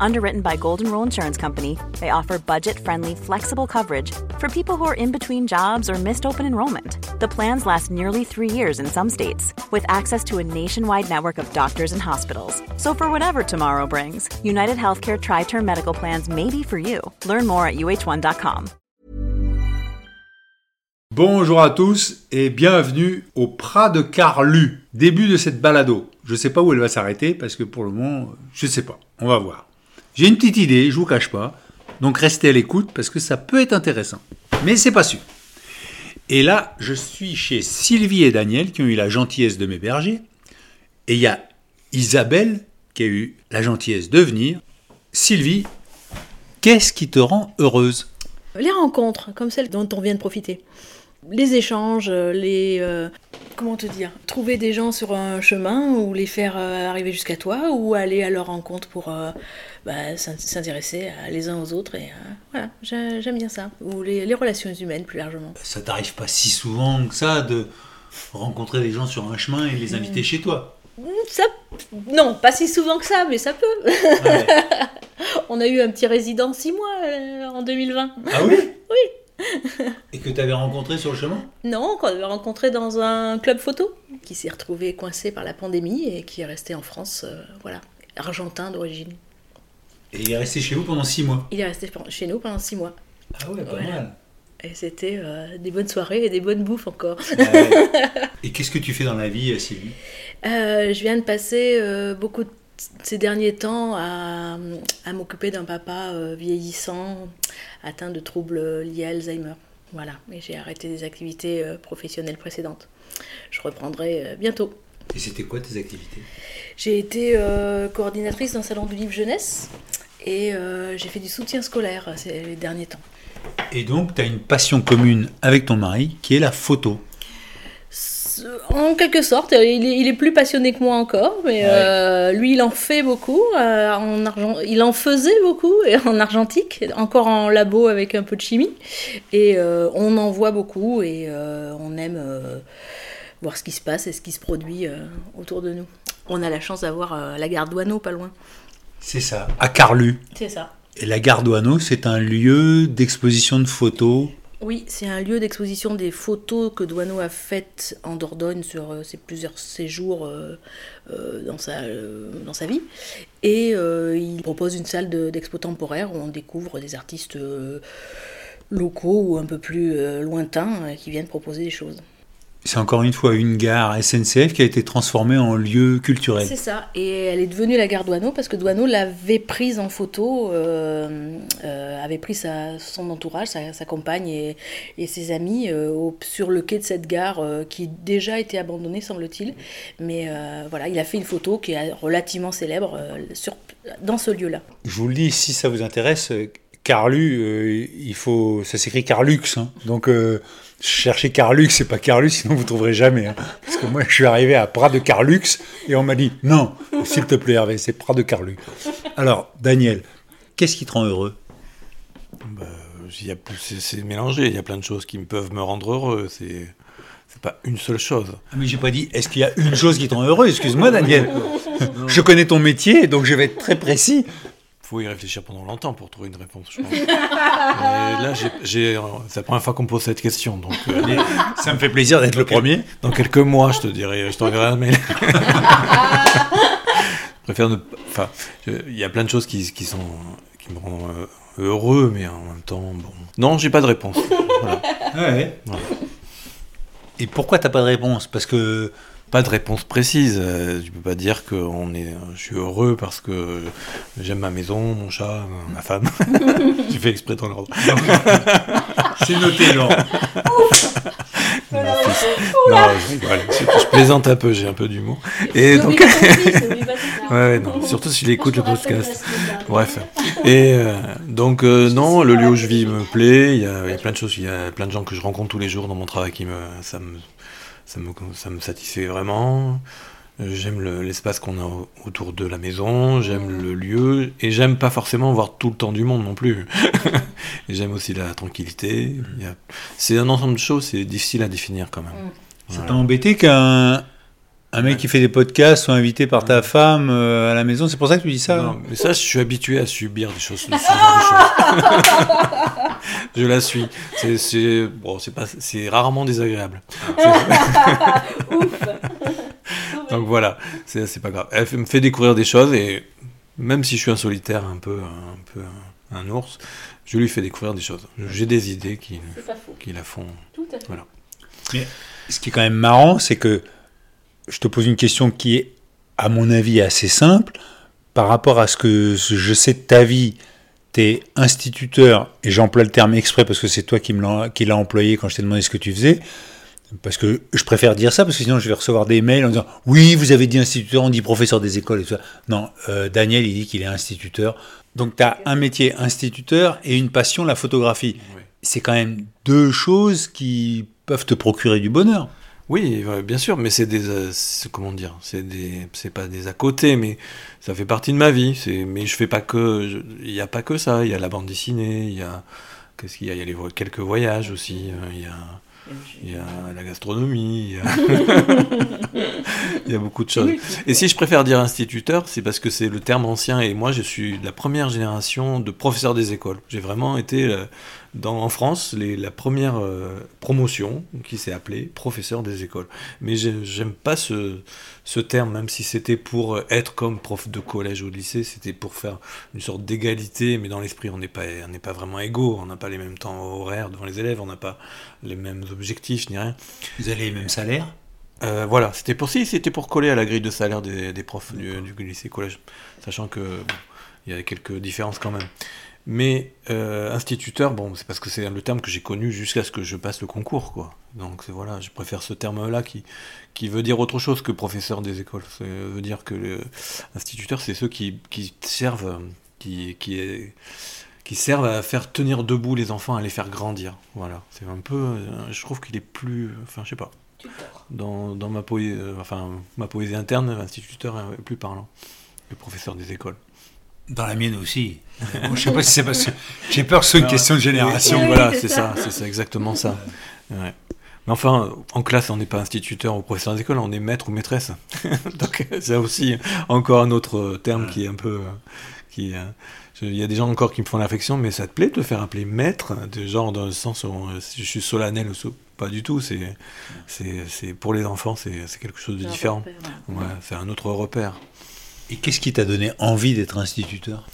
Underwritten by Golden Rule Insurance Company, they offer budget friendly, flexible coverage for people who are in between jobs or missed open enrollment. The plans last nearly three years in some states, with access to a nationwide network of doctors and hospitals. So, for whatever tomorrow brings, United Healthcare Tri Term Medical Plans may be for you. Learn more at uh1.com. Bonjour à tous et bienvenue au Prat de Carlu. Début de cette balado. Je ne sais pas où elle va s'arrêter parce que pour le moment, je ne sais pas. On va voir. J'ai une petite idée, je vous cache pas. Donc restez à l'écoute parce que ça peut être intéressant. Mais c'est pas sûr. Et là, je suis chez Sylvie et Daniel qui ont eu la gentillesse de m'héberger. Et il y a Isabelle qui a eu la gentillesse de venir. Sylvie, qu'est-ce qui te rend heureuse? Les rencontres, comme celles dont on vient de profiter. Les échanges, les... euh, comment te dire Trouver des gens sur un chemin ou les faire euh, arriver jusqu'à toi ou aller à leur rencontre pour euh, bah, s'in- s'intéresser les uns aux autres. Et euh, voilà, j'ai- j'aime bien ça. Ou les, les relations humaines plus largement. Ça t'arrive pas si souvent que ça de rencontrer des gens sur un chemin et les inviter chez toi? Ça, non, pas si souvent que ça, mais ça peut. Ouais. On a eu un petit résident six mois euh, en 2020. Ah oui? Oui. Et que tu avais rencontré sur le chemin? Non, qu'on avait rencontré dans un club photo, qui s'est retrouvé coincé par la pandémie et qui est resté en France, euh, voilà, argentin d'origine. Et il est resté chez vous pendant six mois? Il est resté chez nous pendant six mois. Ah ouais, pas Voilà. mal. Et c'était euh, des bonnes soirées et des bonnes bouffes encore. Ah ouais. Et qu'est-ce que tu fais dans la vie, euh, Sylvie? Euh, je viens de passer beaucoup de ces derniers temps à, à m'occuper d'un papa euh, vieillissant, atteint de troubles liés à Alzheimer. Voilà, et j'ai arrêté des activités euh, professionnelles précédentes. Je reprendrai euh, bientôt. Et c'était quoi tes activités? J'ai été euh, coordinatrice d'un salon du livre jeunesse et euh, j'ai fait du soutien scolaire ces derniers temps. Et donc, tu as une passion commune avec ton mari qui est la photo. En quelque sorte, il est, il est plus passionné que moi encore, mais Ouais. euh, lui il en fait beaucoup, euh, en argent, il en faisait beaucoup et en argentique, encore en labo avec un peu de chimie, et euh, on en voit beaucoup et euh, on aime euh, voir ce qui se passe et ce qui se produit euh, autour de nous. On a la chance d'avoir euh, la gare pas loin. C'est ça, à Carlu. C'est ça. Et la gare c'est un lieu d'exposition de photos. Oui, c'est un lieu d'exposition des photos que Douaneau a faites en Dordogne sur euh, ses plusieurs séjours euh, euh, dans, sa, euh, vie. Et euh, il propose une salle de- d'expo temporaire où on découvre des artistes euh, locaux ou un peu plus euh, lointains euh, qui viennent proposer des choses. C'est encore une fois une gare SNCF qui a été transformée en lieu culturel. C'est ça, et elle est devenue la gare Douaneau parce que Douaneau l'avait prise en photo, euh, euh, avait pris sa, son entourage, sa, sa compagne et, et ses amis euh, au- sur le quai de cette gare euh, qui déjà était abandonnée, semble-t-il. Mais euh, voilà, il a fait une photo qui est relativement célèbre euh, sur, dans ce lieu-là. Je vous le dis, si ça vous intéresse, Carlu, euh, il faut, ça s'écrit Carlux. hein. Donc, euh, cherchez Carlux, c'est pas Carlu, sinon vous trouverez jamais. hein. Parce que moi, je suis arrivé à Prat de Carlux et on m'a dit non, s'il te plaît, Hervé, c'est Prat de Carlu. Alors, Daniel, qu'est-ce qui te rend heureux? Bah, il y a plus- c'est mélangé. Il y a plein de choses qui me peuvent me rendre heureux. C'est c'est pas une seule chose. Ah, Mais j'ai pas dit, est-ce qu'il y a une chose qui te rend heureux? Excuse-moi, Daniel. Je connais ton métier, donc je vais être très précis. Faut y réfléchir pendant longtemps pour trouver une réponse, je pense. Et là, j'ai- j'ai- c'est la première fois qu'on me pose cette question. Donc, euh, ça me fait plaisir d'être le premier. dans quelques mois, je te dirai, je t'enverrai un mail. je préfère ne Enfin, il y a plein de choses qui, qui sont qui me rendent euh, heureux, mais en même temps, bon. Non, j'ai pas de réponse. Voilà. Ouais. Ouais. Et pourquoi t'as pas de réponse? Parce que Pas de réponse précise. euh, Tu peux pas dire que on est, je suis heureux parce que j'aime ma maison, mon chat, ma femme. J'ai fait exprès dans l'ordre. c'est noté, Laurent. Non, je. Je- je plaisante un peu, j'ai un peu d'humour. Et donc, ouais, ouais, non, surtout s'il écoute le podcast. Bref. Et euh, donc, euh, non, le lieu où je vis me plaît. Il y, a, il y a plein de choses, il y a plein de gens que je rencontre tous les jours dans mon travail qui me, ça me, ça me, ça me satisfait vraiment. J'aime l'espace qu'on a autour de la maison, j'aime le lieu, et j'aime pas forcément voir tout le temps du monde non plus. j'aime aussi la tranquillité. C'est un ensemble de choses, c'est difficile à définir quand même. Ça t'a embêté qu'un un mec qui fait des podcasts soit invité par ta femme euh, à la maison, c'est pour ça que tu dis ça Non, mais ça, je suis habitué à subir des choses. je la suis. C'est bon, c'est rarement désagréable. Donc voilà, c'est pas grave. Elle me fait découvrir des choses et même si je suis un solitaire, un peu, un peu un, ours, je lui fais découvrir des choses. J'ai des idées qui, qui la font. Tout à fait. Voilà. Mais ce qui est quand même marrant, c'est que je te pose une question qui est, à mon avis, assez simple. Par rapport à ce que je sais de ta vie, tu es instituteur, et j'emploie le terme exprès parce que c'est toi qui l'as employé quand je t'ai demandé ce que tu faisais. Parce que je préfère dire ça, parce que sinon je vais recevoir des mails en disant Oui, vous avez dit instituteur, on dit professeur des écoles et tout ça. Non, euh, Daniel, il dit qu'il est instituteur. Donc tu as un métier instituteur et une passion, la photographie. C'est quand même deux choses qui peuvent te procurer du bonheur. Oui, bien sûr, mais c'est des, euh, comment dire, c'est des, c'est pas des à côté, mais ça fait partie de ma vie. C'est, mais je fais pas que, il n'y a pas que ça. Il y a la bande dessinée, il y a, qu'est-ce qu'il y a, il y a les, quelques voyages aussi. Euh, il y a, il y a la gastronomie, il y a, beaucoup de choses. Et si je préfère dire instituteur, c'est parce que c'est le terme ancien et moi je suis de la première génération de professeurs des écoles. J'ai vraiment été euh, dans, en France les, la première euh, promotion qui s'est appelée professeur des écoles. Mais j'aime pas ce, ce terme, même si c'était pour être comme prof de collège ou de lycée, c'était pour faire une sorte d'égalité, mais dans l'esprit on n'est pas, on pas vraiment égaux, on n'a pas les mêmes temps horaires devant les élèves, on n'a pas les mêmes objectifs ni rien. Vous avez les mêmes salaires? Euh, voilà, c'était pour si, c'était pour coller à la grille de salaire des, des profs du, du, lycée collège, sachant que il y a quelques différences quand même. Mais euh, instituteur, bon, c'est parce que c'est le terme que j'ai connu jusqu'à ce que je passe le concours, quoi. Donc voilà, je préfère ce terme-là qui, qui veut dire autre chose que professeur des écoles. Ça veut dire que l'instituteur, c'est ceux qui, qui servent, qui, qui, qui servent à faire tenir debout les enfants, à les faire grandir. Voilà, c'est un peu, euh, je trouve qu'il est plus, enfin, je sais pas. Dans, dans ma, poésie, euh, enfin, ma poésie interne, l'instituteur est plus parlant le professeur des écoles. Dans la mienne aussi. je sais pas si c'est parce que j'ai peur que ce soit une question de génération. voilà, c'est ça, c'est ça, exactement ça. Mais enfin, en classe, on n'est pas instituteur ou professeur d'école, on est maître ou maîtresse. Donc, c'est aussi encore un autre terme qui est un peu. Qui, euh, il y a des gens encore qui me font l'affection, mais ça te plaît de te faire appeler maître De genre, dans le sens où euh, je suis solennel ou pas du tout. C'est, c'est, pour les enfants, c'est, quelque chose de différent. ouais, c'est un autre repère. Et qu'est-ce qui t'a donné envie d'être instituteur?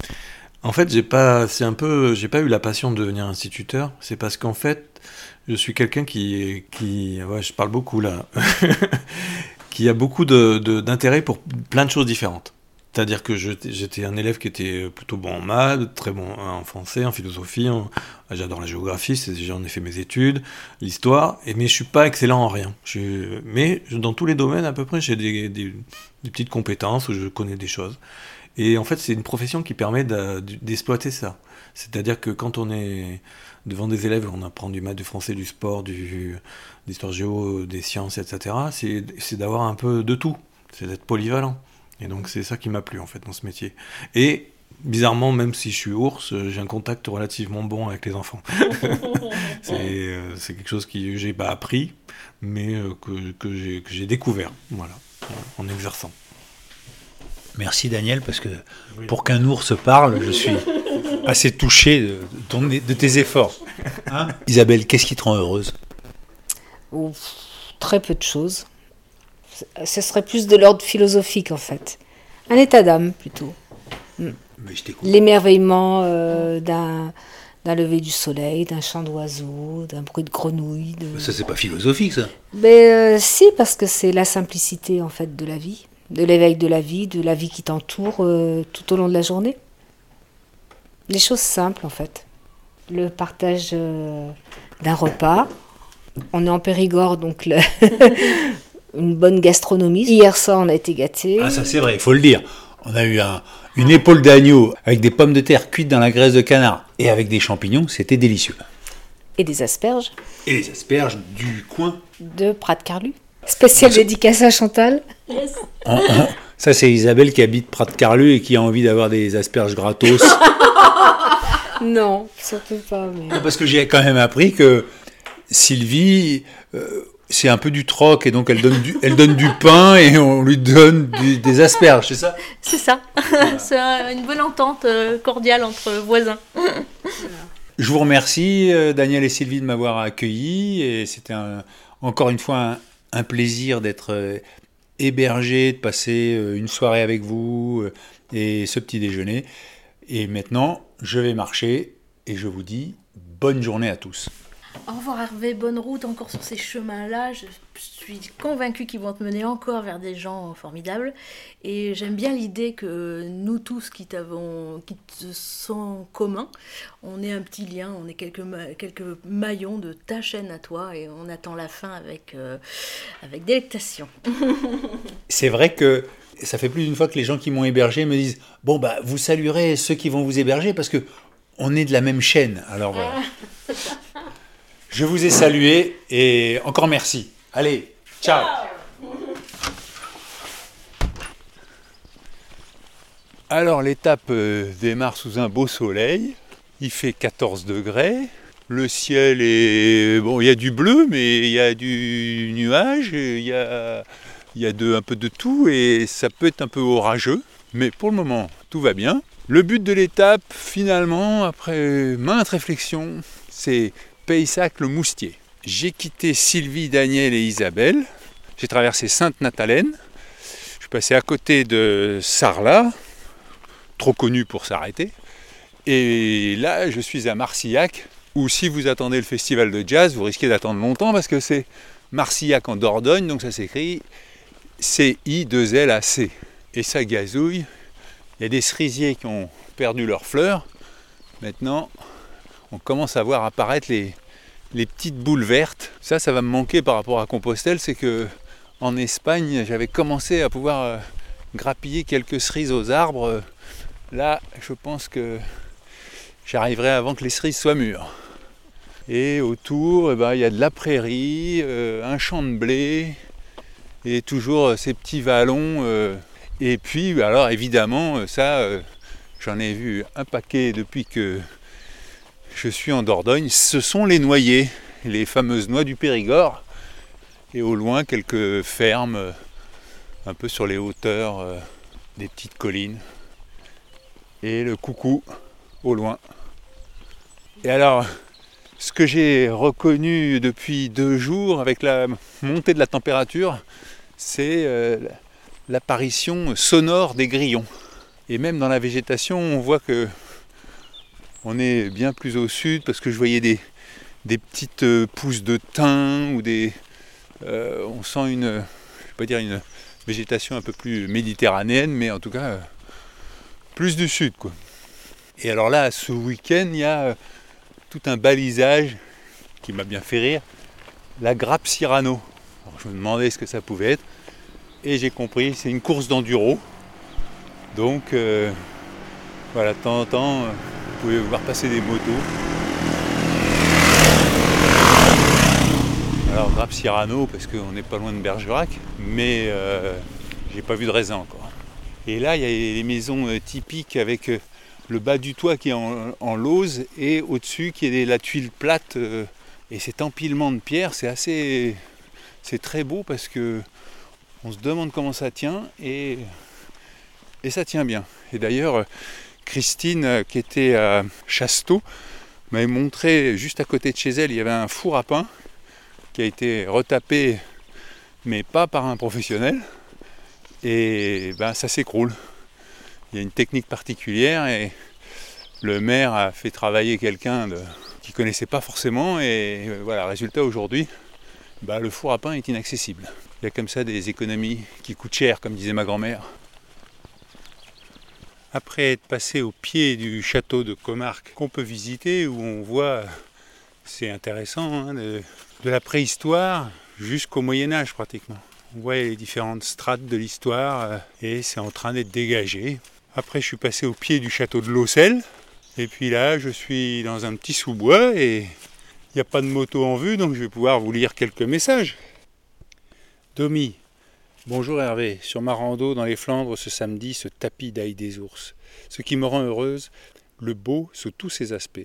En fait, j'ai pas, c'est un peu, j'ai pas eu la passion de devenir instituteur. C'est parce qu'en fait, je suis quelqu'un qui, qui, ouais, je parle beaucoup là, qui a beaucoup de, d'intérêt pour plein de choses différentes. C'est-à-dire que j'étais un élève qui était plutôt bon en maths, très bon en français, en philosophie. J'adore la géographie, j'en ai fait mes études, l'histoire, mais je suis pas excellent en rien. mais dans tous les domaines, à peu près, j'ai des, des, petites compétences où je connais des choses. Et en fait, c'est une profession qui permet d'exploiter ça. C'est-à-dire que quand on est devant des élèves, on apprend du maths, du français, du sport, du, d'histoire géo, des sciences, etc., c'est d'avoir un peu de tout. C'est d'être polyvalent. Et donc c'est ça qui m'a plu en fait dans ce métier. Et bizarrement, même si je suis ours, j'ai un contact relativement bon avec les enfants. Euh, c'est quelque chose que j'ai pas appris, mais euh, que, que j'ai découvert, voilà, en exerçant. Merci Daniel, parce que pour qu'un ours parle, je suis assez touché de, de tes efforts. Hein? Isabelle, qu'est-ce qui te rend heureuse? Très peu de choses ce serait plus de l'ordre philosophique en fait. Un état d'âme plutôt. Mm. L'émerveillement euh, d'un lever du soleil, d'un chant d'oiseau, d'un bruit de grenouille. Ça, c'est pas philosophique, ça Mais euh, si, parce que c'est la simplicité, en fait, de la vie, de l'éveil de la vie, de la vie qui t'entoure euh, tout au long de la journée. Des choses simples, en fait. Le partage d'un repas. On est en Périgord, donc le une bonne gastronomie. Hier soir, on a été gâtés. Ah, ça c'est vrai, il faut le dire. On a eu une épaule d'agneau avec des pommes de terre cuites dans la graisse de canard et avec des champignons, c'était délicieux. Et des asperges. Et les asperges du coin De Prat-Carlu. Spécial dédicace à Chantal. Ça, c'est Isabelle qui habite Prat de Carlu et qui a envie d'avoir des asperges gratos. non, surtout pas. Mais... parce que j'ai quand même appris que Sylvie, euh, c'est un peu du troc et donc elle donne du, elle donne du pain et on lui donne des asperges, c'est ça? C'est ça. c'est une bonne entente euh, cordiale entre voisins. Je vous remercie, euh, Daniel et Sylvie, de m'avoir accueilli et c'était encore une fois un, plaisir d'être hébergé, de passer une soirée avec vous et ce petit déjeuner. Et maintenant, je vais marcher et je vous dis bonne journée à tous. Au revoir Hervé, bonne route encore sur ces chemins-là. Je suis convaincue qu'ils vont te mener encore vers des gens formidables. Et j'aime bien l'idée que nous tous qui, qui te sont communs, on est un petit lien, on est quelques, quelques maillons de ta chaîne à toi et on attend la fin avec, euh, avec délectation. C'est vrai que ça fait plus d'une fois que les gens qui m'ont hébergé me disent Bon, bah, vous saluerez ceux qui vont vous héberger parce que on est de la même chaîne. Alors voilà. Je vous ai salué et encore merci. Allez, ciao. Alors l'étape euh, démarre sous un beau soleil. Il fait 14 degrés. Le ciel est... Bon, il y a du bleu, mais il y a du nuage, il y a, un peu de tout et ça peut être un peu orageux. Mais pour le moment, tout va bien. Le but de l'étape, finalement, après maintes réflexions, c'est Paysac-le-Moustier. J'ai quitté Sylvie, Daniel et Isabelle. J'ai traversé Sainte-Nathalène. Je suis passé à côté de Sarlat, trop connu pour s'arrêter. Et là, je suis à Marcillac, où si vous attendez le festival de jazz, vous risquez d'attendre longtemps parce que c'est Marcillac en Dordogne, donc ça s'écrit C-I-2-L-A-C. Et ça gazouille. Il y a des cerisiers qui ont perdu leurs fleurs. Maintenant, on commence à voir apparaître les, petites boules vertes. Ça, ça va me manquer par rapport à Compostelle, c'est que en Espagne, j'avais commencé à pouvoir euh, grappiller quelques cerises aux arbres. Là, je pense que j'arriverai avant que les cerises soient mûres. Et autour, eh ben, il y a de la prairie, euh, un champ de blé, et toujours euh, ces petits vallons. et puis, alors évidemment, ça, j'en ai vu un paquet depuis que je suis en Dordogne, ce sont les noyers, les fameuses noix du Périgord. Et au loin, quelques fermes, euh, un peu sur les hauteurs euh, des petites collines. Et le coucou au loin. Et alors, ce que j'ai reconnu depuis deux jours avec la montée de la température, c'est euh, l'apparition sonore des grillons. Et même dans la végétation, on voit que on est bien plus au sud parce que je voyais des, petites euh, pousses de thym ou des. Euh, on sent une. Pas dire une végétation un peu plus méditerranéenne, mais en tout cas euh, plus du sud quoi. Et alors là, ce week-end, il y a tout un balisage qui m'a bien fait rire, la grappe Cyrano. je me demandais ce que ça pouvait être, et j'ai compris, c'est une course d'enduro. Donc voilà, de temps en temps, pouvez voir passer des motos. Alors grappe Cyrano parce qu'on n'est pas loin de Bergerac, mais euh, j'ai pas vu de raisin encore. Et là il y a les maisons euh, typiques avec euh, le bas du toit qui est en, en lauze et au-dessus qui est la tuile plate et cet empilement de pierres c'est assez c'est très beau parce que on se demande comment ça tient et, et ça tient bien. Et d'ailleurs Christine, euh, qui était à Chasteau, m'avait montré juste à côté de chez elle, il y avait un four à pain qui a été retapé, mais pas par un professionnel. Et ben, ça s'écroule. Il y a une technique particulière et le maire a fait travailler quelqu'un qui ne connaissait pas forcément. Et voilà, résultat aujourd'hui, ben, le four à pain est inaccessible. Il y a comme ça des économies qui coûtent cher, comme disait ma grand-mère. Après être passé au pied du château de Comarque qu'on peut visiter, où on voit, c'est intéressant, hein, de, la préhistoire jusqu'au Moyen Âge pratiquement. On voit les différentes strates de l'histoire euh, et c'est en train d'être dégagé. Après je suis passé au pied du château de Laussel et puis là je suis dans un petit sous-bois et il n'y a pas de moto en vue donc je vais pouvoir vous lire quelques messages. Domi, bonjour Hervé. Sur ma rando dans les Flandres ce samedi, ce tapis d'ail des ours. Ce qui me rend heureuse, le beau sous tous ses aspects.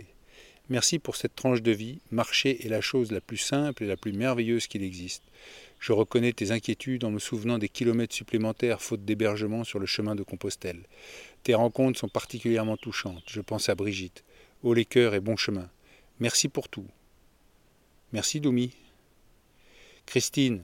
Merci pour cette tranche de vie. Marcher est la chose la plus simple et la plus merveilleuse qu'il existe. Je reconnais tes inquiétudes en me souvenant des kilomètres supplémentaires faute d'hébergement sur le chemin de Compostelle. Tes rencontres sont particulièrement touchantes. Je pense à Brigitte. Haut les cœurs et bon chemin. Merci pour tout. Merci Doumi. Christine.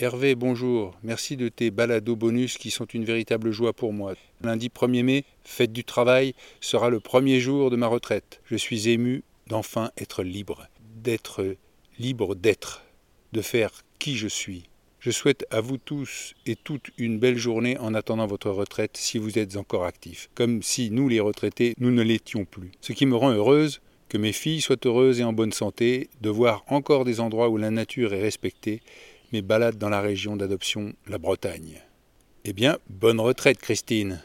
Hervé, bonjour. Merci de tes balados bonus qui sont une véritable joie pour moi. Lundi 1er mai, fête du travail, sera le premier jour de ma retraite. Je suis ému d'enfin être libre, d'être libre d'être, de faire qui je suis. Je souhaite à vous tous et toutes une belle journée en attendant votre retraite si vous êtes encore actifs, comme si nous les retraités, nous ne l'étions plus. Ce qui me rend heureuse, que mes filles soient heureuses et en bonne santé, de voir encore des endroits où la nature est respectée, mes balades dans la région d'adoption, la Bretagne. Eh bien, bonne retraite, Christine.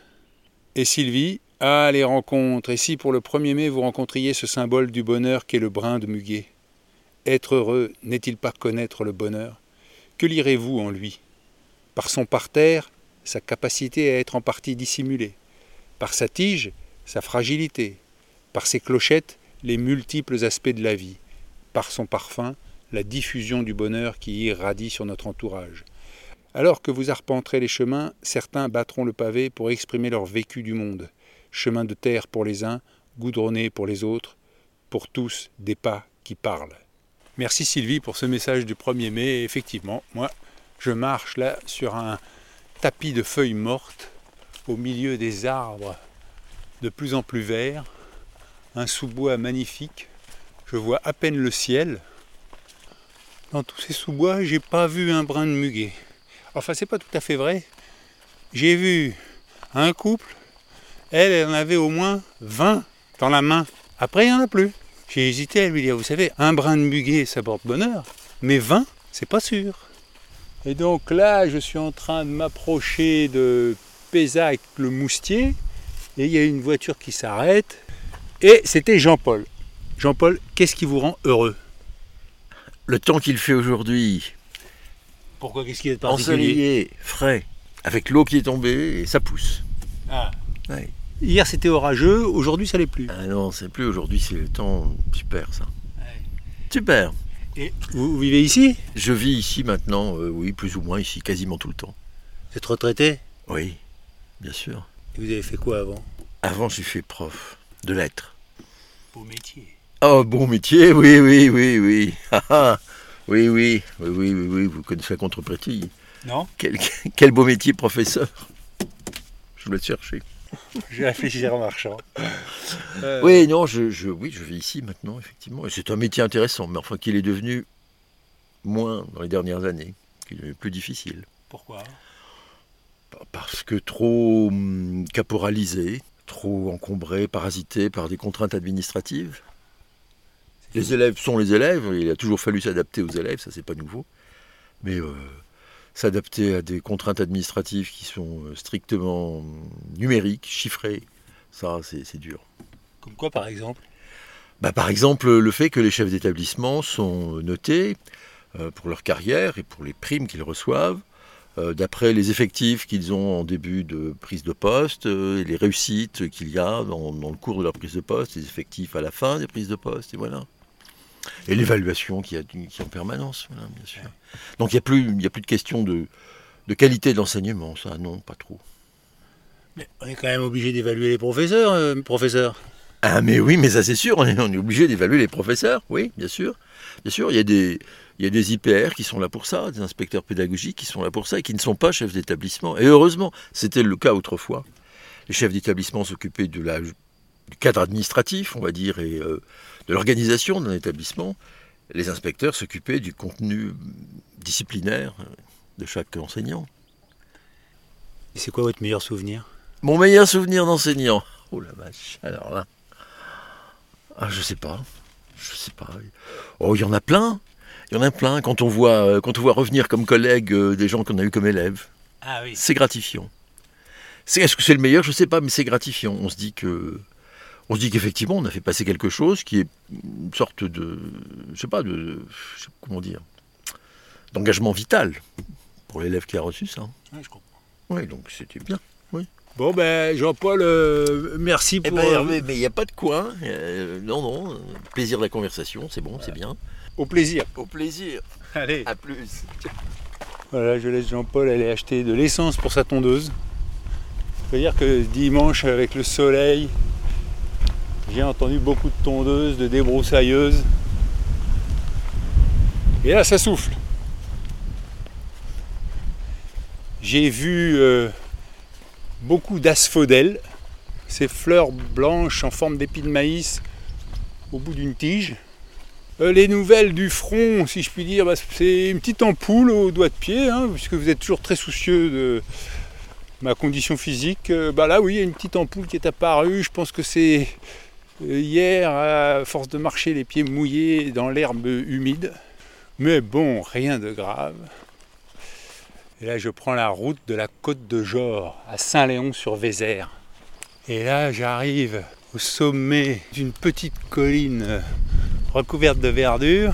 Et Sylvie, ah, les rencontres, et si pour le 1er mai vous rencontriez ce symbole du bonheur qu'est le brin de muguet? Être heureux n'est-il pas connaître le bonheur? Que lirez-vous en lui? Par son parterre, sa capacité à être en partie dissimulée. Par sa tige, sa fragilité. Par ses clochettes, les multiples aspects de la vie, par son parfum, la diffusion du bonheur qui irradie sur notre entourage. Alors que vous arpenterez les chemins, certains battront le pavé pour exprimer leur vécu du monde. Chemin de terre pour les uns, goudronné pour les autres, pour tous des pas qui parlent. Merci Sylvie pour ce message du 1er mai. Effectivement, moi, je marche là sur un tapis de feuilles mortes au milieu des arbres de plus en plus verts un sous-bois magnifique. Je vois à peine le ciel. Dans tous ces sous-bois, j'ai pas vu un brin de muguet. Enfin, c'est pas tout à fait vrai. J'ai vu un couple, elle, elle en avait au moins 20 dans la main. Après, il n'y en a plus. J'ai hésité à lui dire, vous savez, un brin de muguet, ça porte bonheur, mais 20, c'est pas sûr. Et donc là, je suis en train de m'approcher de Pézac le Moustier, et il y a une voiture qui s'arrête, et c'était Jean-Paul. Jean-Paul, qu'est-ce qui vous rend heureux? Le temps qu'il fait aujourd'hui. Pourquoi Qu'est-ce qui est particulier Ensoleillé, frais, avec l'eau qui est tombée et ça pousse. Ah. Hier c'était orageux, aujourd'hui ça l'est plus. Ah non, c'est plus aujourd'hui, c'est le temps super ça. Super. Et vous, vivez ici? Je vis ici maintenant, euh, oui, plus ou moins ici, quasiment tout le temps. Vous êtes retraité? Oui, bien sûr. Et vous avez fait quoi avant? Avant, j'ai fait prof de lettres. Beau métier. Oh, bon métier, oui, oui, oui, oui. Ah, ah. oui, oui, oui, oui, oui, oui, vous connaissez la contrepartie. Non quel, quel, beau métier, professeur. Je vais chercher. Je vais réfléchir en marchand. Euh, oui, non, je, je, oui, je vis ici maintenant, effectivement. C'est un métier intéressant, mais enfin qu'il est devenu moins dans les dernières années, qu'il est plus difficile. Pourquoi? Parce que trop hum, caporalisé, trop encombré, parasité par des contraintes administratives. Les élèves sont les élèves, il a toujours fallu s'adapter aux élèves, ça c'est pas nouveau. Mais euh, s'adapter à des contraintes administratives qui sont euh, strictement numériques, chiffrées, ça c'est dur. Comme quoi par exemple? Bah, Par exemple le fait que les chefs d'établissement sont notés euh, pour leur carrière et pour les primes qu'ils reçoivent euh, d'après les effectifs qu'ils ont en début de prise de poste, euh, les réussites qu'il y a dans, le cours de leur prise de poste, les effectifs à la fin des prises de poste, et voilà. Et l'évaluation qui, est en permanence, bien sûr. Donc il n'y a, plus, a plus de question de, qualité de l'enseignement, ça, non, pas trop. Mais on est quand même obligé d'évaluer les professeurs, euh, professeurs. Ah mais oui, mais ça c'est sûr, on est, on est obligé d'évaluer les professeurs, oui, bien sûr. Bien sûr, il y a des, il y a des IPR qui sont là pour ça, des inspecteurs pédagogiques qui sont là pour ça et qui ne sont pas chefs d'établissement. Et heureusement, c'était le cas autrefois. Les chefs d'établissement s'occupaient de la, du cadre administratif, on va dire, et euh, de l'organisation d'un établissement. Les inspecteurs s'occupaient du contenu disciplinaire de chaque enseignant. Et c'est quoi votre meilleur souvenir? Mon meilleur souvenir d'enseignant Oh la vache, alors là. Ah, je sais pas. Je sais pas. Oh, il y en a plein. Il y en a plein quand on voit, euh, quand on voit revenir comme collègues euh, des gens qu'on a eu comme élèves. Ah oui. C'est gratifiant. est-ce que c'est le meilleur? Je ne sais pas, mais c'est gratifiant. On se dit que, on se dit qu'effectivement, on a fait passer quelque chose qui est une sorte de, je sais pas, de, comment dire, d'engagement vital pour l'élève qui a reçu ça. Ouais, je comprends. Oui, donc c'était bien. Oui. Bon, ben, Jean-Paul, euh, merci Eh pour. ben, euh, Hervé, mais il n'y a pas de quoi. euh, non, non. Plaisir de la conversation, c'est bon, c'est bien. au plaisir. Au plaisir. Allez. À plus. Voilà, je laisse Jean-Paul aller acheter de l'essence pour sa tondeuse. Je veux dire que dimanche, avec le soleil, j'ai entendu beaucoup de tondeuses, de débroussailleuses. Et là, ça souffle. J'ai vu euh, beaucoup d'asphodèles, ces fleurs blanches en forme d'épi de maïs au bout d'une tige. Euh, les nouvelles du front, si je puis dire, bah, c'est une petite ampoule au doigt de pied, hein, puisque vous êtes toujours très soucieux de ma condition physique. Euh, bah là, oui, il y a une petite ampoule qui est apparue. Je pense que c'est hier, à force de marcher les pieds mouillés dans l'herbe humide. Mais bon, rien de grave. Et là, je prends la route de la côte de Jor, à Saint-Léon-sur-Vézère. Et là, j'arrive au sommet d'une petite colline euh, recouverte de verdure.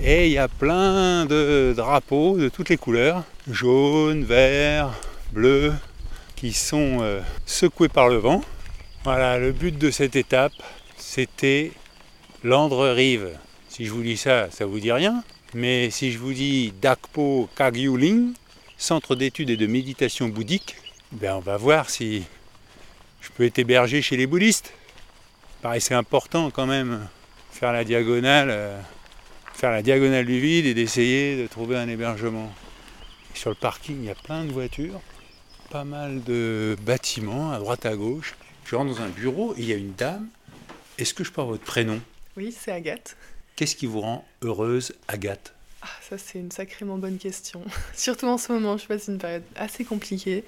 Et il y a plein de drapeaux de toutes les couleurs, jaune, vert, bleu, qui sont euh, secoués par le vent. Voilà, le but de cette étape, c'était l'Andre-Rive. Si je vous dis ça, ça vous dit rien. Mais si je vous dis Dakpo Kagyuling, centre d'études et de méditation bouddhique, ben on va voir si je peux être hébergé chez les bouddhistes. Paraissait important quand même faire la diagonale, euh, faire la diagonale du vide et d'essayer de trouver un hébergement. Sur le parking, il y a plein de voitures, pas mal de bâtiments à droite à gauche. Je rentre dans un bureau et il y a une dame. Est-ce que je peux avoir votre prénom? Oui, c'est Agathe. Qu'est-ce qui vous rend heureuse, Agathe? Ah, ça, c'est une sacrément bonne question. Surtout en ce moment, je passe une période assez compliquée.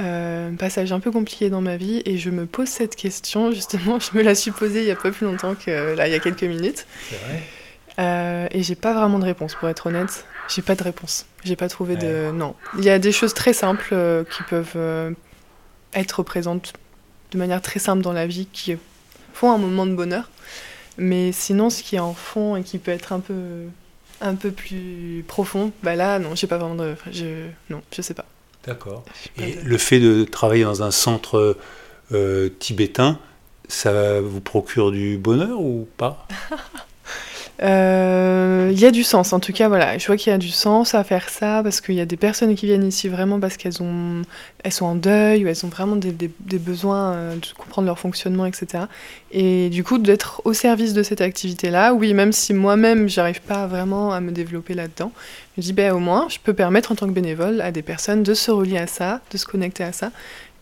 Euh, un passage un peu compliqué dans ma vie et je me pose cette question. Justement je me la suis posée il y a pas plus longtemps que là il y a quelques minutes. C'est vrai? Euh, et j'ai pas vraiment de réponse pour être honnête. J'ai pas de réponse. J'ai pas trouvé de non. Il y a des choses très simples euh, qui peuvent euh, être présentes de manière très simple dans la vie qui font un moment de bonheur. Mais sinon ce qui est en fond et qui peut être un peu un peu plus profond bah là non j'ai pas vraiment de je non je sais pas. D'accord. Et de- le fait de travailler dans un centre euh, tibétain, ça vous procure du bonheur ou pas? Euh, Il y a du sens, en tout cas, voilà. Je vois qu'il y a du sens à faire ça parce qu'il y a des personnes qui viennent ici vraiment parce qu'elles ont, elles sont en deuil ou elles ont vraiment des, besoins euh, de comprendre leur fonctionnement, etc. Et du coup, d'être au service de cette activité-là, oui, même si moi-même, j'arrive pas vraiment à me développer là-dedans, je me dis, ben, au moins, je peux permettre en tant que bénévole à des personnes de se relier à ça, de se connecter à ça.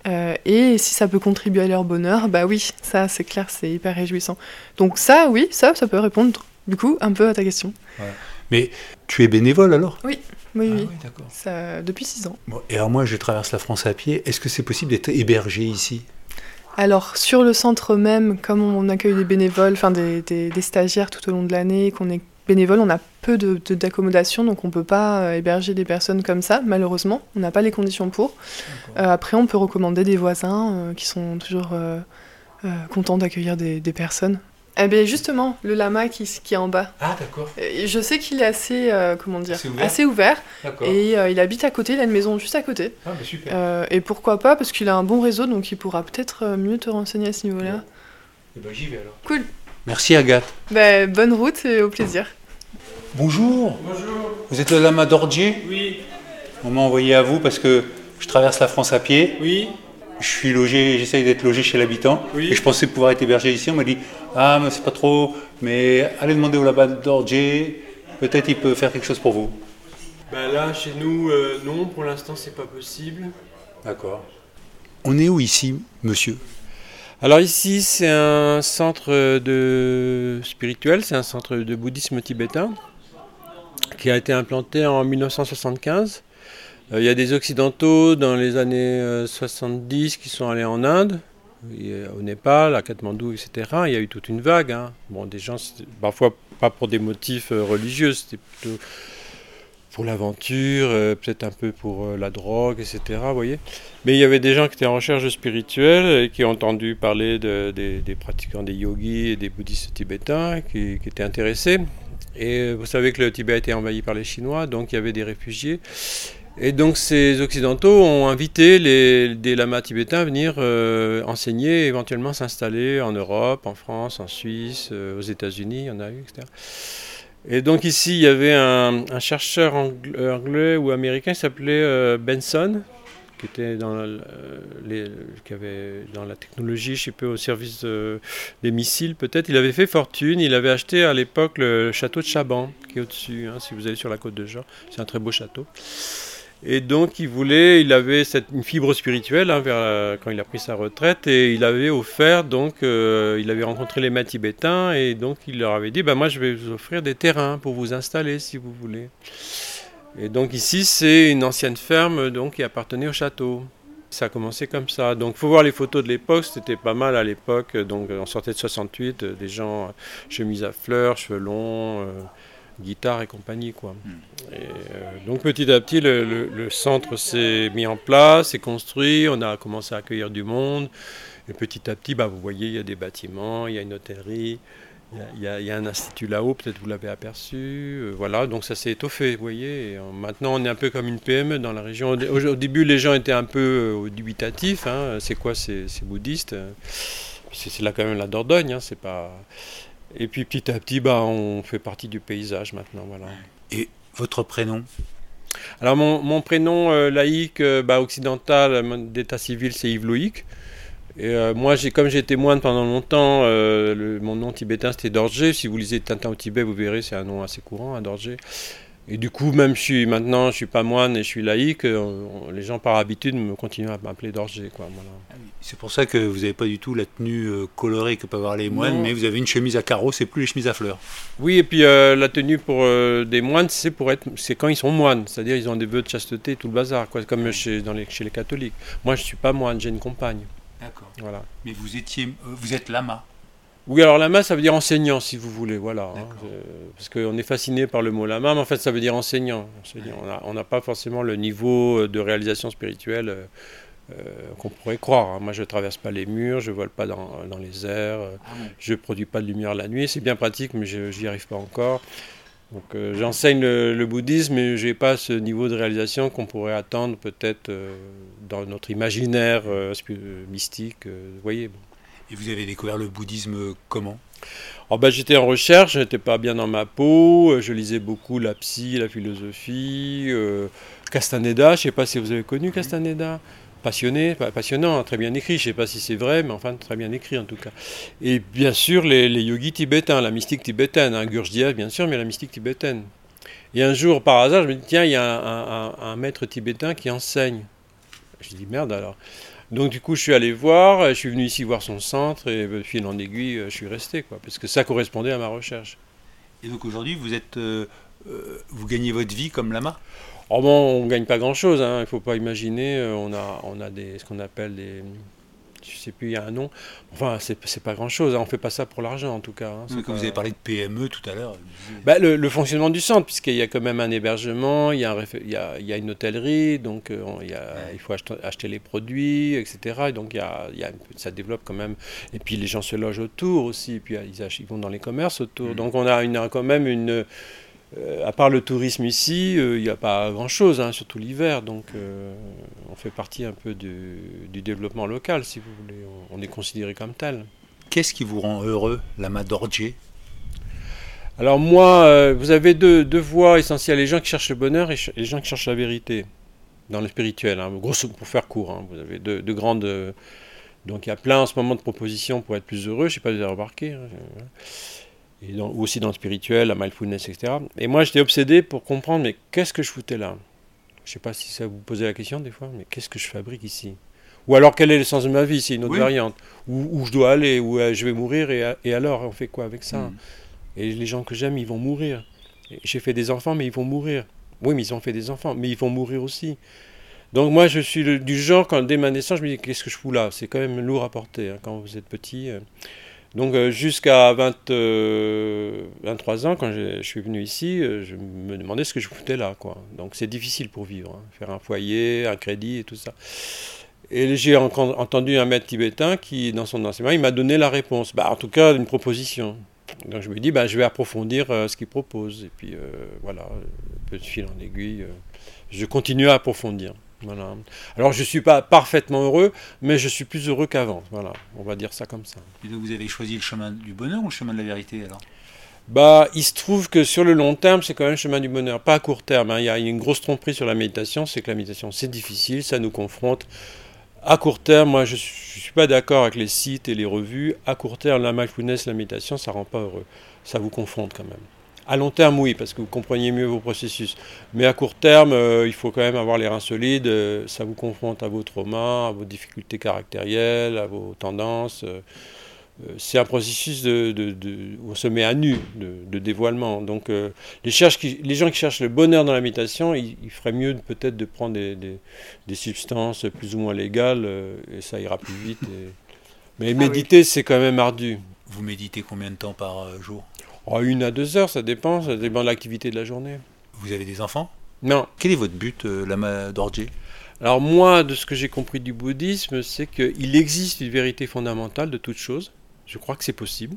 Euh, et si ça peut contribuer à leur bonheur, bah oui, ça c'est clair, c'est hyper réjouissant. Donc ça, oui, ça, ça peut répondre du coup un peu à ta question. Mais tu es bénévole alors? Oui, Ah oui, ça, depuis six ans. Bon, et alors moi, je traverse la France à pied. Est-ce que c'est possible d'être hébergé ici? Alors sur le centre même, comme on accueille des bénévoles, enfin des, des- des stagiaires tout au long de l'année, qu'on est bénévole, on a peu de- de- d'accommodation, donc on peut pas euh, héberger des personnes comme ça, malheureusement. On n'a pas les conditions pour. Euh, après, on peut recommander des voisins euh, qui sont toujours euh, contents d'accueillir des, des personnes. Eh bien justement, le lama qui, est en bas. Ah d'accord. Je sais qu'il est assez, euh, comment dire, Assez ouvert. assez ouvert. D'accord. Et euh, il habite à côté, il a une maison juste à côté. Ah bah super. Euh, et pourquoi pas, parce qu'il a un bon réseau, donc il pourra peut-être mieux te renseigner à ce niveau-là. Eh ben, j'y vais alors. Cool. Merci Agathe. Bah, bonne route et au plaisir. Bonjour. Bonjour. Vous êtes le lama d'Ordier Oui, On m'a envoyé à vous parce que je traverse la France à pied. oui, Je suis logé, j'essaye d'être logé chez l'habitant. Oui. Et je pensais pouvoir être hébergé ici. On m'a dit Ah, mais c'est pas trop, mais allez demander au lama d'Ordier. Peut-être il peut faire quelque chose pour vous. bah là chez nous, euh, non, pour l'instant c'est pas possible. D'accord. On est où ici, monsieur? Alors ici c'est un centre de spirituel, c'est un centre de bouddhisme tibétain qui a été implanté en 1975. Euh, Il y a des occidentaux dans les années euh, 70 qui sont allés en Inde, euh, au Népal, à Katmandou, etc. Il y a eu toute une vague. hein. Bon, des gens, parfois pas pour des motifs euh, religieux, c'était plutôt pour l'aventure, euh, peut-être un peu pour euh, la drogue, etc. Vous voyez Mais il y avait des gens qui étaient en recherche spirituelle et qui ont entendu parler de- des, pratiquants, des yogis et des bouddhistes tibétains qui, étaient intéressés. Et vous savez que le Tibet a été envahi par les Chinois, donc il y avait des réfugiés. Et donc ces occidentaux ont invité les, des lamas tibétains à venir euh, enseigner, éventuellement s'installer en Europe, en France, en Suisse, euh, aux États-Unis, il y en a eu, etc. Et donc ici, il y avait un, chercheur anglais, ou américain qui s'appelait euh, Benson, qui était dans, qui avait dans la technologie, je sais pas, au service des missiles peut-être. Il avait fait fortune, il avait acheté à l'époque le château de Chaban, qui est au-dessus, hein, si vous allez sur la côte de Jean. C'est un très beau château. Et donc il voulait, il avait cette, une fibre spirituelle hein, quand il a pris sa retraite et il avait offert donc, euh, il avait rencontré les maîtres tibétains et donc il leur avait dit, bah moi je vais vous offrir des terrains pour vous installer si vous voulez. Et donc ici c'est une ancienne ferme donc qui appartenait au château. Ça a commencé comme ça. Donc faut voir les photos de l'époque, c'était pas mal à l'époque. Donc on sortait de 68, des gens chemise à fleurs, cheveux longs guitare et compagnie. Quoi. Hmm. Et, euh, donc petit à petit, le, centre s'est mis en place, s'est construit, on a commencé à accueillir du monde. Et petit à petit, bah, vous voyez, il y a des bâtiments, il y a une hôtellerie, il y a, un institut là-haut, peut-être vous l'avez aperçu. Euh, voilà, donc ça s'est étoffé, vous voyez. maintenant, on est un peu comme une PME dans la région. Au, début, les gens étaient un peu euh, dubitatifs. Hein. C'est quoi ces, bouddhistes C'est là quand même la Dordogne, hein. c'est pas... Et puis petit à petit, bah, on fait partie du paysage maintenant. Voilà. Et votre prénom? Alors mon, mon prénom euh, laïque euh, bah, occidental d'état civil, c'est Yves Loïc. Et euh, moi, comme j'ai été moine pendant longtemps, mon nom tibétain c'était Dorje. Si vous lisez Tintin au Tibet, vous verrez, c'est un nom assez courant, hein, Dorje. Et du coup, même je suis maintenant, je suis pas moine et je suis laïque, euh, les gens par habitude me continuent à m'appeler d'orgé. Quoi, ah C'est pour ça que vous n'avez pas du tout la tenue euh, colorée que peuvent avoir les moines, mais vous avez une chemise à carreaux, c'est plus les chemises à fleurs. Oui, et puis euh, la tenue pour des moines, c'est pour être, c'est quand ils sont moines, c'est-à-dire ils ont des vœux de chasteté, tout le bazar, quoi, comme chez, dans les, chez les catholiques. Moi, je suis pas moine, j'ai une compagne. D'accord. Voilà. Mais vous étiez, vous êtes lama. Oui, alors lama, ça veut dire enseignant, si vous voulez, voilà. Hein, parce qu'on est fasciné par le mot lama, mais en fait, ça veut dire enseignant. On n'a pas forcément le niveau euh, de réalisation spirituelle euh, euh, qu'on pourrait croire. Hein. Moi, je ne traverse pas les murs, je ne vole pas dans, les airs, ah je ne produis pas de lumière la nuit. C'est bien pratique, mais je n'y arrive pas encore. Donc, j'enseigne le, bouddhisme, mais je n'ai pas ce niveau de réalisation qu'on pourrait attendre peut-être dans notre imaginaire mystique. vous voyez, bon. Et vous avez découvert le bouddhisme comment? Oh ben, J'étais en recherche, je n'étais pas bien dans ma peau, je lisais beaucoup la psy, la philosophie, euh, Castaneda, je ne sais pas si vous avez connu Castaneda, passionné, passionnant, très bien écrit, je ne sais pas si c'est vrai, mais enfin très bien écrit en tout cas. Et bien sûr les, yogis tibétains, la mystique tibétaine, hein, Gurdjieff bien sûr, mais la mystique tibétaine. Et un jour, par hasard, je me dis, tiens, il y a un, un maître tibétain qui enseigne. Je dis, merde alors. Donc du coup, je suis allé voir, je suis venu ici voir son centre et de fil en aiguille, je suis resté, quoi, parce que ça correspondait à ma recherche. Et donc aujourd'hui, vous êtes, euh, euh, vous gagnez votre vie comme lama? Oh bon, on gagne pas grand-chose, hein, il ne faut pas imaginer. Euh, on a, on a des, ce qu'on appelle des, je sais plus, il y a un nom. Enfin, c'est pas grand-chose, hein. on fait pas ça pour l'argent en tout cas. Hein. Vous avez parlé de PME tout à l'heure. Bah, le, fonctionnement du centre, puisqu'il y a quand même un hébergement, il y a, il y a, il y a une hôtellerie, donc euh, il, y a, il, faut acheter, les produits, etc. Et donc il y a, il y a, ça développe quand même. Et puis les gens se logent autour aussi, et puis ils, ils vont dans les commerces autour. Mmh. Donc on a une, quand même une euh, à part le tourisme ici, euh, il n'y a pas grand-chose, hein, surtout l'hiver. Donc euh, on fait partie un peu du, développement local, si vous voulez. On, est considéré comme tel. Qu'est-ce qui vous rend heureux, Lama Dorje Alors moi, vous avez deux, deux, voies essentielles, les gens qui cherchent le bonheur et les gens qui cherchent la vérité, dans le spirituel. Hein. Grosso, pour faire court, hein. vous avez deux, deux, grandes... donc il y a plein en ce moment de propositions pour être plus heureux, je ne sais pas si vous avez remarqué et ou aussi dans le spirituel, la mindfulness, etc. Et moi, j'étais obsédé pour comprendre, mais qu'est-ce que je foutais là? Je ne sais pas si ça vous posait la question des fois, mais qu'est-ce que je fabrique ici? Ou alors, quel est le sens de ma vie? C'est une autre variante. Où, je dois aller Où euh, je vais mourir et, et, alors, on fait quoi avec ça? Hmm. Et les gens que j'aime, ils vont mourir. J'ai fait des enfants, mais ils vont mourir. Oui, mais ils ont fait des enfants, mais ils vont mourir aussi. Donc moi, je suis du genre, quand dès ma naissance, je me dis, qu'est-ce que je fous là? C'est quand même lourd à porter hein, quand vous êtes petit. Euh. Donc euh, jusqu'à 23 euh, ans, quand je, suis venu ici, euh, je me demandais ce que je foutais là. Quoi. Donc c'est difficile pour vivre, hein. faire un foyer, un crédit et tout ça. Et j'ai entendu un maître tibétain qui, dans son enseignement, il m'a donné la réponse. Bah, en tout cas, une proposition. Donc je me dis, bah, je vais approfondir ce qu'il propose. Et puis voilà, peu de fil en aiguille, je continue à approfondir. Voilà. Alors je ne suis pas parfaitement heureux, mais je suis plus heureux qu'avant. Voilà, on va dire ça comme ça. Et donc vous avez choisi le chemin du bonheur ou le chemin de la vérité alors? Bah, il se trouve que sur le long terme, c'est quand même le chemin du bonheur, pas à court terme. Hein. Il y a une grosse tromperie sur la méditation, c'est que la méditation, c'est difficile, ça nous confronte. À court terme, moi, je ne suis pas d'accord avec les sites et les revues. À court terme, la mindfulness, la méditation, ça rend pas heureux. Ça vous confronte quand même. À long terme, oui, parce que vous comprenez mieux vos processus. Mais à court terme, euh, il faut quand même avoir les reins solides. Euh, ça vous confronte à vos traumas, à vos difficultés caractérielles, à vos tendances. Euh, c'est un processus de, où on se met à nu, de, dévoilement. Donc les, les, gens qui cherchent le bonheur dans la méditation, il, ferait mieux peut-être de prendre des, substances plus ou moins légales, et ça ira plus vite. Mais ah méditer, c'est quand même ardu. Vous méditez combien de temps par jour? Oh, une à deux heures, ça dépend, ça dépend de l'activité de la journée. Vous avez des enfants? Non. Quel est votre but, euh, Lama Dorje Alors moi, de ce que j'ai compris du bouddhisme, c'est qu'il existe une vérité fondamentale de toute chose. Je crois que c'est possible.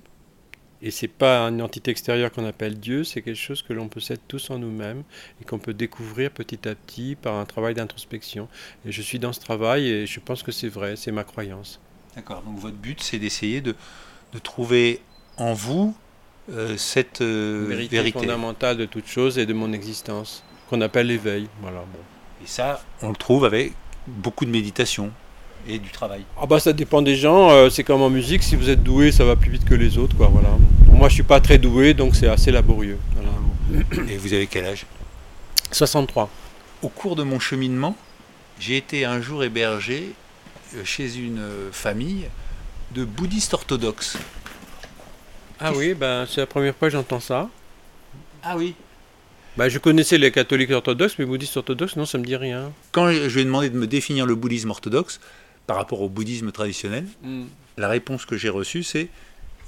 Et c'est pas une entité extérieure qu'on appelle Dieu, c'est quelque chose que l'on possède tous en nous-mêmes et qu'on peut découvrir petit à petit par un travail d'introspection. Et je suis dans ce travail et je pense que c'est vrai, c'est ma croyance. D'accord, donc votre but c'est d'essayer de, de trouver en vous euh, cette euh, vérité, fondamentale de toute chose et de mon existence, qu'on appelle l'éveil. Voilà, bon. Et ça, on le trouve avec beaucoup de méditation et du travail. Ah bah ça dépend des gens, euh, c'est comme en musique, si vous êtes doué, ça va plus vite que les autres, quoi, voilà. Moi je suis pas très doué, donc c'est assez laborieux. Et vous avez quel âge? 63. Au cours de mon cheminement, j'ai été un jour hébergé chez une famille de bouddhistes orthodoxes. Ah oui, ben, c'est la première fois que j'entends ça. Ah oui ben, Je connaissais les catholiques orthodoxes, mais bouddhistes orthodoxes, non, ça me dit rien. Quand je lui ai demandé de me définir le bouddhisme orthodoxe par rapport au bouddhisme traditionnel, hmm. la réponse que j'ai reçue, c'est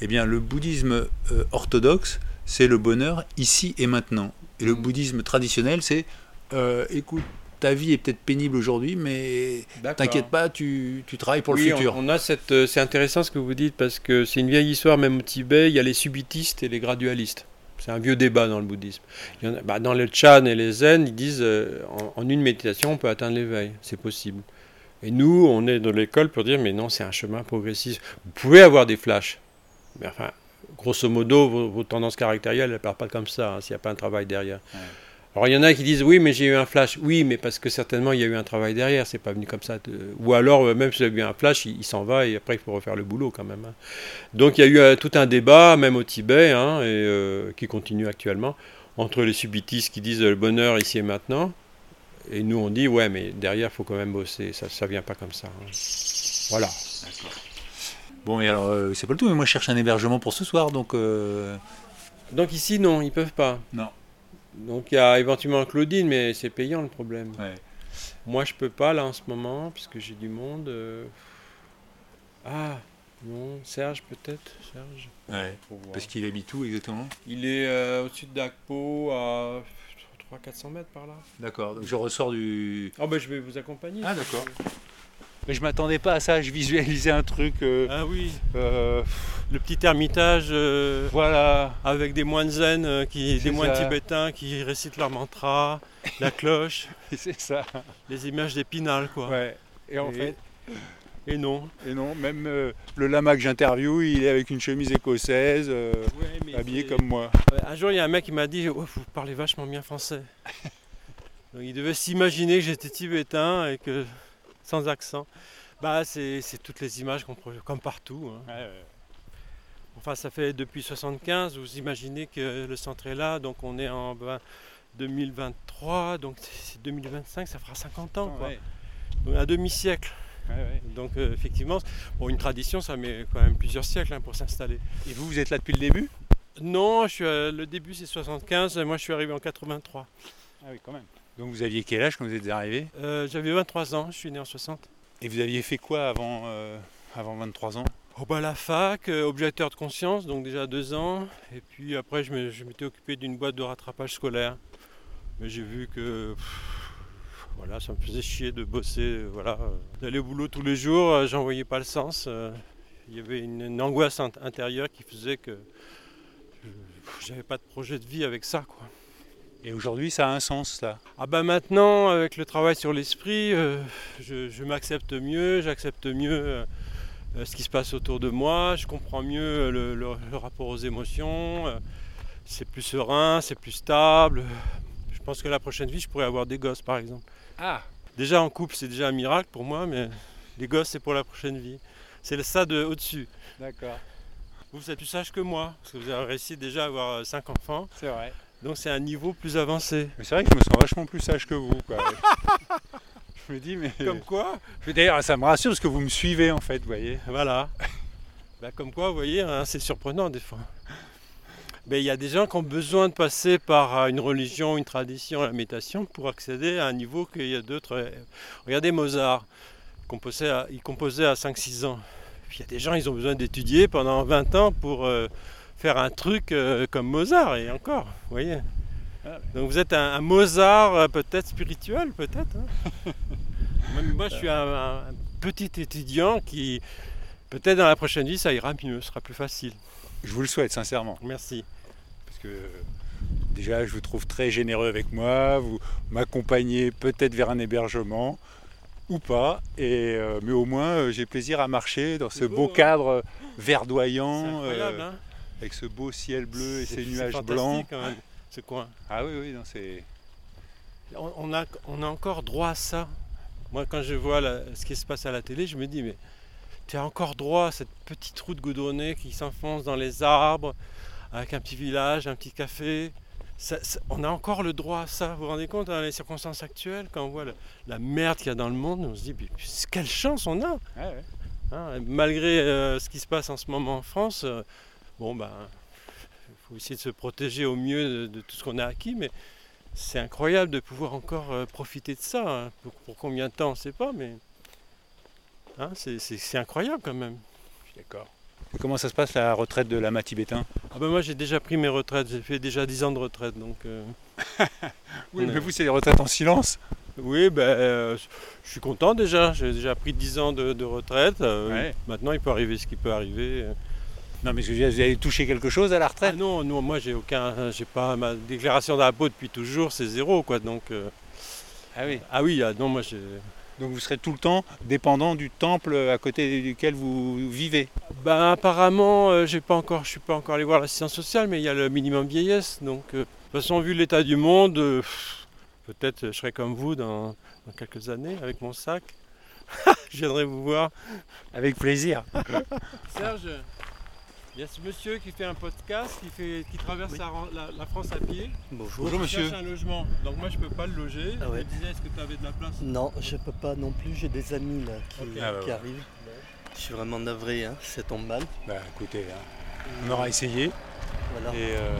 eh bien, le bouddhisme euh, orthodoxe, c'est le bonheur ici et maintenant. Et le hmm. bouddhisme traditionnel, c'est euh, écoute, ta vie est peut-être pénible aujourd'hui, mais t'inquiète pas, tu, travailles pour le futur. On, a cette, euh, c'est intéressant ce que vous dites parce que c'est une vieille histoire, même au Tibet, il y a les subitistes et les gradualistes. C'est un vieux débat dans le bouddhisme. Il y bah, dans le Chan et les Zen, ils disent euh, en, une méditation, on peut atteindre l'éveil, c'est possible. Et nous, on est dans l'école pour dire, mais non, c'est un chemin progressif. Vous pouvez avoir des flashs, mais enfin, grosso modo, vos, tendances caractérielles, elles ne partent pas comme ça, hein, s'il n'y a pas un travail derrière. Alors il y en a qui disent oui, mais j'ai eu un flash. Oui, mais parce que certainement il y a eu un travail derrière, c'est pas venu comme ça. Ou alors euh, même si j'ai eu un flash, il, s'en va et après il faut refaire le boulot quand même. Hein. Donc il y a eu euh, tout un débat, même au Tibet, hein, et, euh, qui continue actuellement, entre les subitistes qui disent le bonheur ici et maintenant, et nous on dit ouais, mais derrière il faut quand même bosser, ça ne vient pas comme ça. Hein. Voilà. Bon, et alors c'est pas le tout, mais moi je cherche un hébergement pour ce soir, donc. Donc ici non, ils peuvent pas. Non. Donc il y a éventuellement Claudine, mais c'est payant le problème. Moi je peux pas là en ce moment, puisque j'ai du monde. Euh. Ah, non, Serge peut-être Serge Ouais, parce qu'il habite où exactement? Il est euh, au-dessus d'Agpo, à 300-400 mètres par là. D'accord, donc je ressors du... Ah ben je vais vous accompagner. Ah d'accord. Mais je m'attendais pas à ça, je visualisais un truc. Euh, ah oui. Euh, le petit ermitage. Euh, voilà. Avec des moines zen, qui, des moines tibétains qui récitent leur mantra, la cloche. C'est ça. Les images d'épinal, quoi. Ouais. Et en fait. Et non. Et non, même le lama que j'interviewe, il est avec une chemise écossaise, habillé comme moi. Un jour, il y a un mec qui m'a dit Vous parlez vachement bien français. Donc, il devait s'imaginer que j'étais tibétain et que sans accent. Bah, c'est toutes les images qu'on comme partout. Hein. Enfin, ça fait depuis 75, vous imaginez que le centre est là, donc on est en 2023, donc c'est 2025, ça fera 50 ans, quoi. un demi-siècle. Donc euh, effectivement, bon, une tradition, ça met quand même plusieurs siècles hein, pour s'installer. Et vous, vous êtes là depuis le début? Non, je suis, le début c'est 75, moi je suis arrivé en 83. Ah oui, quand même. Donc vous aviez quel âge quand vous êtes arrivé euh, J'avais 23 ans, je suis né en 60. Et vous aviez fait quoi avant, euh, avant 23 ans? Oh bah, La fac, euh, objecteur de conscience, donc déjà deux ans. Et puis après, je m'étais occupé d'une boîte de rattrapage scolaire. Mais j'ai vu que voilà, ça me faisait chier de bosser, voilà, d'aller au boulot tous les jours, j'en voyais pas le sens. Il y avait une, angoisse intérieure qui faisait que j'avais pas de projet de vie avec ça, quoi. Et aujourd'hui, ça a un sens, ça Ah ben maintenant, avec le travail sur l'esprit, euh, je, m'accepte mieux, j'accepte mieux euh, ce qui se passe autour de moi, je comprends mieux le, rapport aux émotions, euh, c'est plus serein, c'est plus stable. Je pense que la prochaine vie, je pourrais avoir des gosses, par exemple. Ah Déjà en couple, c'est déjà un miracle pour moi, mais les gosses, c'est pour la prochaine vie. C'est le ça de au-dessus. D'accord. Vous êtes plus sage que moi, parce que vous avez réussi déjà à avoir cinq enfants. C'est vrai. Donc c'est un niveau plus avancé. Mais c'est vrai que je me sens vachement plus sage que vous. je me dis, mais. Comme quoi D'ailleurs, ça me rassure parce que vous me suivez en fait, vous voyez. Voilà. Bah, comme quoi, vous voyez, hein, c'est surprenant des fois. Mais il y a des gens qui ont besoin de passer par euh, une religion, une tradition, la méditation pour accéder à un niveau qu'il y a d'autres. Euh, regardez Mozart, il composait à, il composait à 5-6 ans. il y a des gens, ils ont besoin d'étudier pendant 20 ans pour. Euh, faire un truc euh, comme Mozart et encore, vous voyez. Ah Donc vous êtes un, Mozart euh, peut-être spirituel, peut-être. Hein. moi, je suis un, petit étudiant qui, peut-être dans la prochaine vie, ça ira mieux, ce sera plus facile. Je vous le souhaite sincèrement. Merci. Parce que déjà, je vous trouve très généreux avec moi. Vous m'accompagnez peut-être vers un hébergement ou pas. Et, euh, mais au moins, j'ai plaisir à marcher dans ce beau, hein. cadre verdoyant. C'est incroyable, hein avec ce beau ciel bleu et ces nuages blancs. Quand même, ce coin. Ah oui, oui, c'est. On, a, on a encore droit à ça. Moi, quand je vois ce qui se passe à la télé, je me dis, mais tu as encore droit à cette petite route goudronnée qui s'enfonce dans les arbres, avec un petit village, un petit café. on a encore le droit à ça. Vous vous rendez compte dans les circonstances actuelles, quand on voit la, merde qu'il y a dans le monde, on se dit, mais quelle chance on a hein, Malgré euh, ce qui se passe en ce moment en France, euh, bon ben il faut essayer de se protéger au mieux de, tout ce qu'on a acquis, mais c'est incroyable de pouvoir encore euh, profiter de ça. Hein. Pour, combien de temps, on ne sait pas, mais hein, c'est incroyable quand même. Je suis d'accord. comment ça se passe la retraite de lama tibétain ah ben Moi j'ai déjà pris mes retraites, j'ai fait déjà 10 ans de retraite. Donc, euh, oui, mais vous c'est des retraites en silence? Oui, ben, euh, je suis content déjà, j'ai déjà pris 10 ans de, retraite. Maintenant il peut arriver ce qui peut arriver. Non, mais vous avez touché quelque chose à la retraite ah Non, non, moi j'ai aucun, j'ai pas ma déclaration d'impôt depuis toujours, c'est zéro quoi. Donc. Euh, ah oui. Ah oui, ah, non, moi j'ai. Donc vous serez tout le temps dépendant du temple à côté duquel vous vivez Ben apparemment, euh, j'ai pas encore, je suis pas encore allé voir l'assistance sociale, mais il y a le minimum vieillesse. Donc euh, de toute façon, vu l'état du monde, peut-être je serai comme vous dans, dans, quelques années avec mon sac. je viendrai vous voir. Avec plaisir. Serge. Il y a ce monsieur qui fait un podcast, qui, fait, qui traverse la, France à pied. Bonjour. Bonjour monsieur. un logement. Donc moi je peux pas le loger. Ah je me disais est-ce que tu avais de la place? Non, je peux pas non plus. J'ai des amis là qui, ah bah arrivent. Je suis vraiment navré, hein. ça tombe mal. Bah écoutez, hein, on aura essayé. Voilà. Et euh,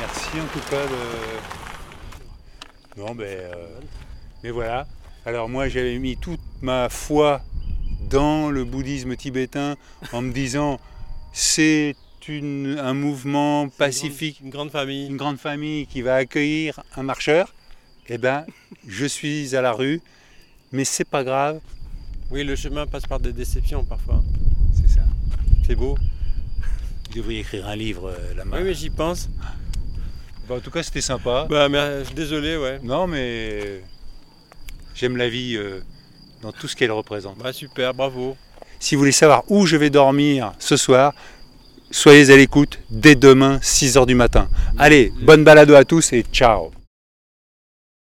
merci en tout cas de. Bon ben. Euh, mais voilà. Alors moi j'avais mis toute ma foi dans le bouddhisme tibétain en me disant c'est un mouvement pacifique, une grande, famille, une grande famille qui va accueillir un marcheur. Eh ben, je suis à la rue, mais c'est pas grave. Oui, le chemin passe par des déceptions parfois. C'est ça. C'est beau. Vous devriez écrire un livre euh, là-bas. Oui, mais j'y pense. Bah, en tout cas, c'était sympa. Bah, mais, euh, désolé, ouais. Non, mais j'aime la vie euh, dans tout ce qu'elle représente. Bah, super, bravo. Si vous voulez savoir où je vais dormir ce soir, soyez à l'écoute dès demain 6h du matin. Allez, bonne balade à tous et ciao